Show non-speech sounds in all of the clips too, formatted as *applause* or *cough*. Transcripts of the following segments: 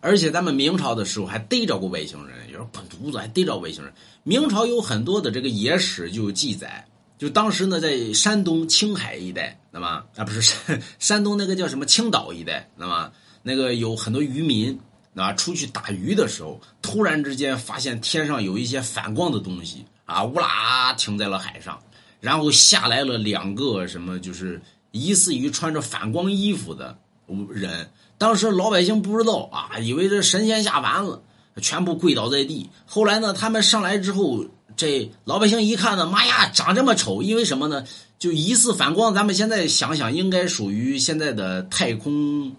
而且咱们明朝的时候还逮着过外星人，有时候滚犊子还逮着外星人。明朝有很多的这个野史就记载，就当时呢在山东青海一带，那么啊不是山 *laughs* 山东那个叫什么青岛一带，那么那个有很多渔民啊出去打鱼的时候，突然之间发现天上有一些反光的东西啊，乌拉停在了海上，然后下来了两个什么就是疑似于穿着反光衣服的人。当时老百姓不知道啊，以为这神仙下凡了，全部跪倒在地。后来呢，他们上来之后，这老百姓一看呢，妈呀，长这么丑！因为什么呢？就疑似反光。咱们现在想想，应该属于现在的太空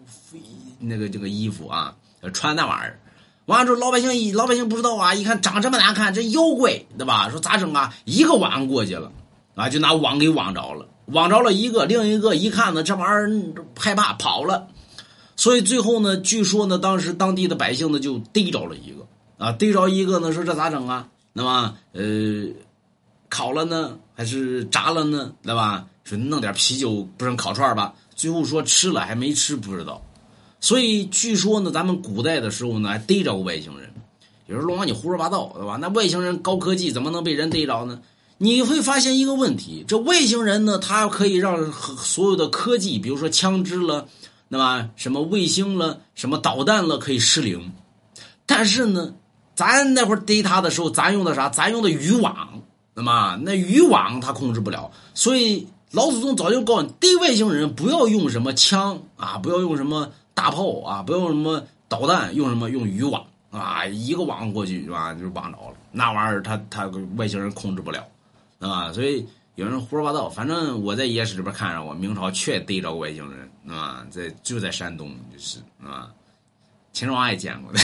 那个这个衣服啊，穿那玩意儿。完了之后，老百姓一老百姓不知道啊，一看长这么难看，这妖怪对吧？说咋整啊？一个晚上过去了啊，就拿网给网着了，网着了一个，另一个一看呢，这玩意儿害怕跑了。所以最后呢，据说呢，当时当地的百姓呢就逮着了一个啊，逮着一个呢，说这咋整啊？那么呃，烤了呢，还是炸了呢？对吧？说弄点啤酒，不成烤串吧？最后说吃了还没吃，不知道。所以据说呢，咱们古代的时候呢，还逮着过外星人。有人龙王你胡说八道，对吧？那外星人高科技怎么能被人逮着呢？你会发现一个问题：这外星人呢，他可以让所有的科技，比如说枪支了。那么什么卫星了，什么导弹了，可以失灵，但是呢，咱那会儿逮他的时候，咱用的啥？咱用的渔网，那么那渔网他控制不了，所以老祖宗早就告诉你，逮外星人不要用什么枪啊，不要用什么大炮啊，不要用什么导弹，用什么用渔网啊，一个网过去是吧，就网着了，那玩意儿他他外星人控制不了，啊，所以。有人胡说八道，反正我在野史里边看着我，明朝确逮着过外星人，啊，在就在山东，就是啊，秦始皇也见过的。